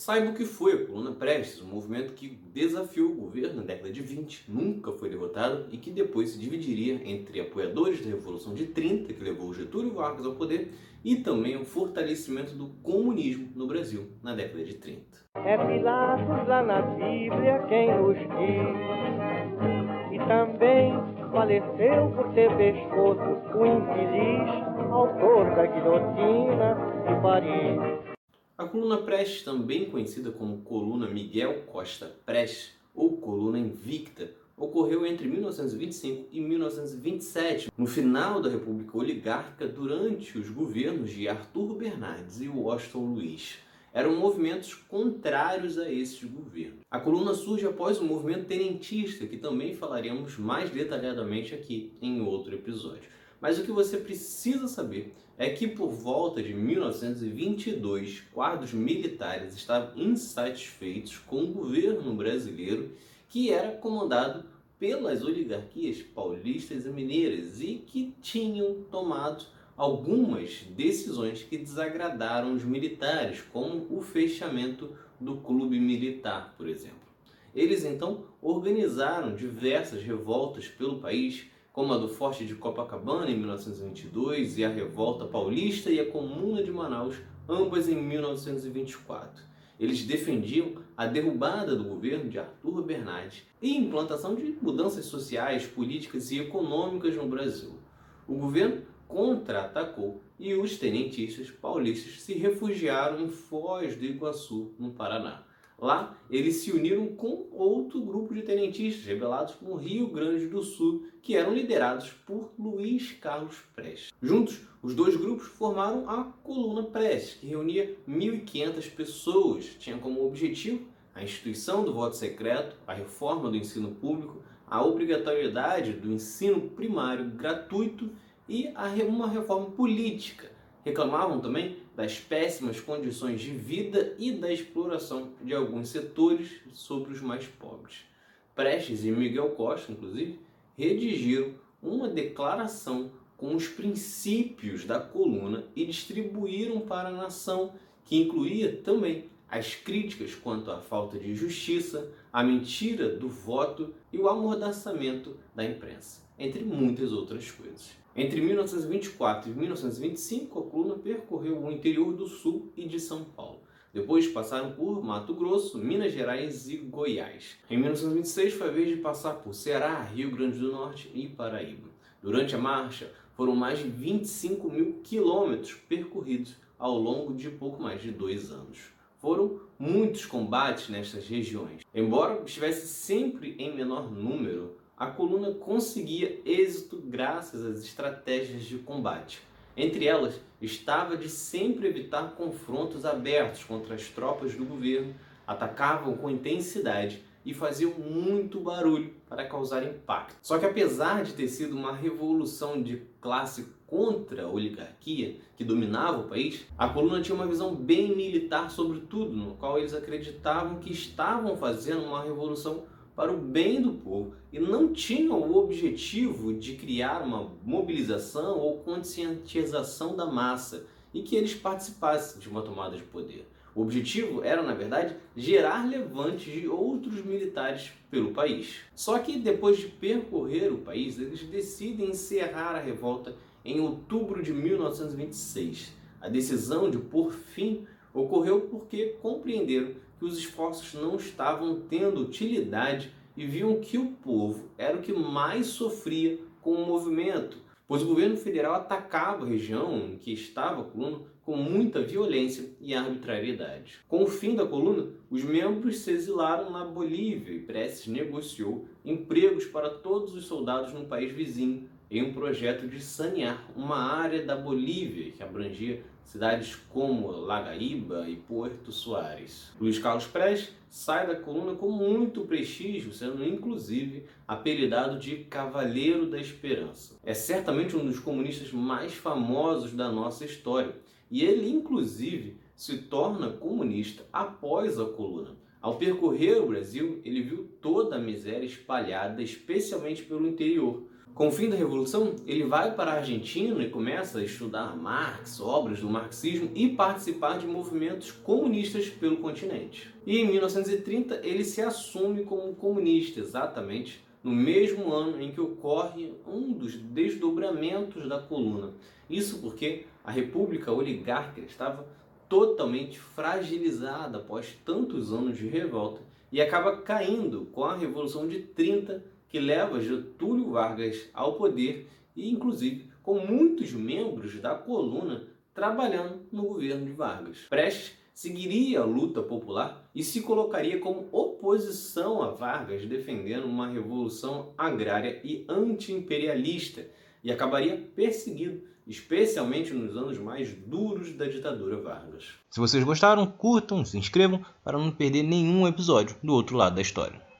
Saiba o que foi a Coluna Prestes, um movimento que desafiou o governo na década de 20, nunca foi derrotado e que depois se dividiria entre apoiadores da Revolução de 30, que levou Getúlio Vargas ao poder, e também o fortalecimento do comunismo no Brasil na década de 30. É Pilatos lá na Bíblia quem nos diz, e também faleceu por ter pescoço o infeliz autor da guilhotina de Paris. A coluna Prestes, também conhecida como coluna Miguel Costa Prestes ou coluna invicta, ocorreu entre 1925 e 1927, no final da República Oligárquica, durante os governos de Arthur Bernardes e Washington Luiz. Eram movimentos contrários a esses governos. A coluna surge após o movimento tenentista, que também falaremos mais detalhadamente aqui em outro episódio. Mas o que você precisa saber é que por volta de 1922, quadros militares estavam insatisfeitos com o governo brasileiro que era comandado pelas oligarquias paulistas e mineiras e que tinham tomado algumas decisões que desagradaram os militares, como o fechamento do clube militar, por exemplo. Eles então organizaram diversas revoltas pelo país como a do Forte de Copacabana em 1922 e a Revolta Paulista e a Comuna de Manaus, ambas em 1924. Eles defendiam a derrubada do governo de Arthur Bernardes e a implantação de mudanças sociais, políticas e econômicas no Brasil. O governo contra-atacou e os tenentistas paulistas se refugiaram em Foz do Iguaçu, no Paraná. Lá, eles se uniram com outro grupo de tenentistas rebelados no Rio Grande do Sul, que eram liderados por Luiz Carlos Prestes. Juntos, os dois grupos formaram a Coluna Prestes, que reunia 1.500 pessoas. Tinha como objetivo a instituição do voto secreto, a reforma do ensino público, a obrigatoriedade do ensino primário gratuito e uma reforma política. Reclamavam também das péssimas condições de vida e da exploração de alguns setores sobre os mais pobres. Prestes e Miguel Costa, inclusive, redigiram uma declaração com os princípios da coluna e distribuíram para a nação, que incluía também as críticas quanto à falta de justiça, a mentira do voto e o amordaçamento da imprensa, entre muitas outras coisas. Entre 1924 e 1925, a coluna percorreu o interior do Sul e de São Paulo. Depois passaram por Mato Grosso, Minas Gerais e Goiás. Em 1926 foi a vez de passar por Ceará, Rio Grande do Norte e Paraíba. Durante a marcha, foram mais de 25 mil quilômetros percorridos ao longo de pouco mais de dois anos. Foram muitos combates nestas regiões. Embora estivesse sempre em menor número, a coluna conseguia êxito graças às estratégias de combate. Entre elas, estava de sempre evitar confrontos abertos contra as tropas do governo, atacavam com intensidade e faziam muito barulho para causar impacto. Só que apesar de ter sido uma revolução de classe contra a oligarquia que dominava o país, a coluna tinha uma visão bem militar sobre tudo, no qual eles acreditavam que estavam fazendo uma revolução para o bem do povo e não tinham o objetivo de criar uma mobilização ou conscientização da massa e que eles participassem de uma tomada de poder. O objetivo era, na verdade, gerar levantes de outros militares pelo país. Só que depois de percorrer o país, eles decidem encerrar a revolta em outubro de 1926. A decisão de pôr fim ocorreu porque compreenderam que os esforços não estavam tendo utilidade e viam que o povo era o que mais sofria com o movimento, pois o governo federal atacava a região em que estava a coluna com muita violência e arbitrariedade. Com o fim da coluna, os membros se exilaram na Bolívia e Prestes negociou empregos para todos os soldados no país vizinho em um projeto de sanear uma área da Bolívia que abrangia cidades como Lagaíba e Porto Soares. Luiz Carlos Prestes sai da coluna com muito prestígio, sendo inclusive apelidado de Cavaleiro da Esperança. É certamente um dos comunistas mais famosos da nossa história e ele, inclusive, se torna comunista após a coluna. Ao percorrer o Brasil, ele viu toda a miséria espalhada, especialmente pelo interior Com o fim da Revolução, ele vai para a Argentina e começa a estudar Marx, obras do marxismo e participar de movimentos comunistas pelo continente. E em 1930 ele se assume como comunista, exatamente no mesmo ano em que ocorre um dos desdobramentos da coluna. Isso porque a República Oligárquica estava totalmente fragilizada após tantos anos de revolta e acaba caindo com a Revolução de 30, que leva Getúlio Vargas ao poder e, inclusive, com muitos membros da coluna trabalhando no governo de Vargas. Prestes seguiria a luta popular e se colocaria como oposição a Vargas, defendendo uma revolução agrária e anti-imperialista, e acabaria perseguido, especialmente nos anos mais duros da ditadura Vargas. Se vocês gostaram, curtam, se inscrevam para não perder nenhum episódio do outro lado da história.